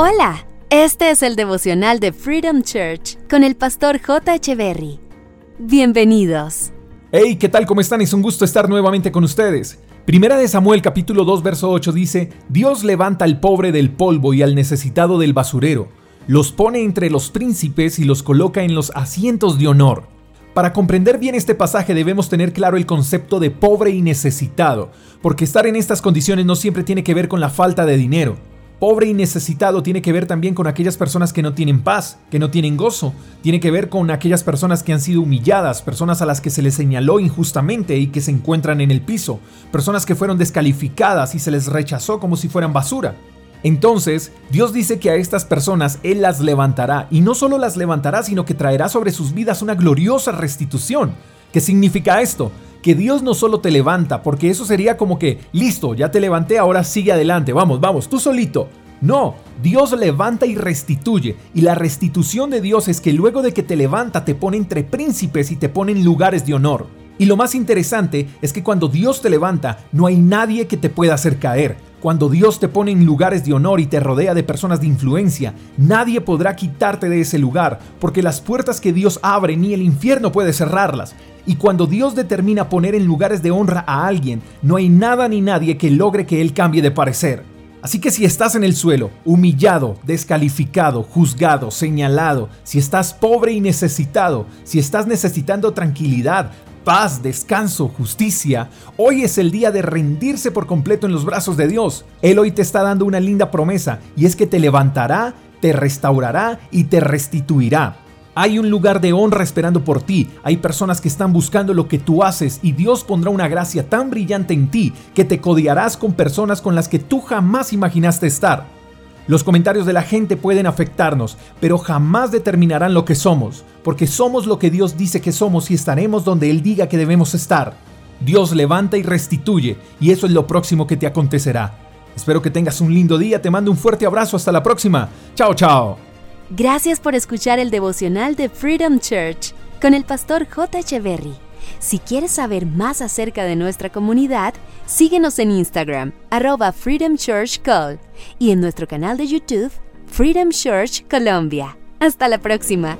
Hola, este es el devocional de Freedom Church con el pastor J. Berry. Bienvenidos. Hey, ¿qué tal? ¿Cómo están? Es un gusto estar nuevamente con ustedes. Primera de Samuel capítulo 2 verso 8 dice, Dios levanta al pobre del polvo y al necesitado del basurero, los pone entre los príncipes y los coloca en los asientos de honor. Para comprender bien este pasaje debemos tener claro el concepto de pobre y necesitado, porque estar en estas condiciones no siempre tiene que ver con la falta de dinero. Pobre y necesitado tiene que ver también con aquellas personas que no tienen paz, que no tienen gozo, tiene que ver con aquellas personas que han sido humilladas, personas a las que se les señaló injustamente y que se encuentran en el piso, personas que fueron descalificadas y se les rechazó como si fueran basura. Entonces, Dios dice que a estas personas Él las levantará, y no solo las levantará, sino que traerá sobre sus vidas una gloriosa restitución. ¿Qué significa esto? Que Dios no solo te levanta, porque eso sería como que, listo, ya te levanté, ahora sigue adelante, vamos, vamos, tú solito. No, Dios levanta y restituye, y la restitución de Dios es que luego de que te levanta te pone entre príncipes y te pone en lugares de honor. Y lo más interesante es que cuando Dios te levanta, no hay nadie que te pueda hacer caer. Cuando Dios te pone en lugares de honor y te rodea de personas de influencia, nadie podrá quitarte de ese lugar, porque las puertas que Dios abre ni el infierno puede cerrarlas. Y cuando Dios determina poner en lugares de honra a alguien, no hay nada ni nadie que logre que Él cambie de parecer. Así que si estás en el suelo, humillado, descalificado, juzgado, señalado, si estás pobre y necesitado, si estás necesitando tranquilidad, paz, descanso, justicia, hoy es el día de rendirse por completo en los brazos de Dios. Él hoy te está dando una linda promesa y es que te levantará, te restaurará y te restituirá. Hay un lugar de honra esperando por ti. Hay personas que están buscando lo que tú haces y Dios pondrá una gracia tan brillante en ti que te codiarás con personas con las que tú jamás imaginaste estar. Los comentarios de la gente pueden afectarnos, pero jamás determinarán lo que somos, porque somos lo que Dios dice que somos y estaremos donde Él diga que debemos estar. Dios levanta y restituye, y eso es lo próximo que te acontecerá. Espero que tengas un lindo día, te mando un fuerte abrazo, hasta la próxima. Chao, chao. Gracias por escuchar el devocional de Freedom Church con el pastor J. Echeverry. Si quieres saber más acerca de nuestra comunidad, síguenos en Instagram, arroba Freedom Church y en nuestro canal de YouTube, Freedom Church Colombia. Hasta la próxima.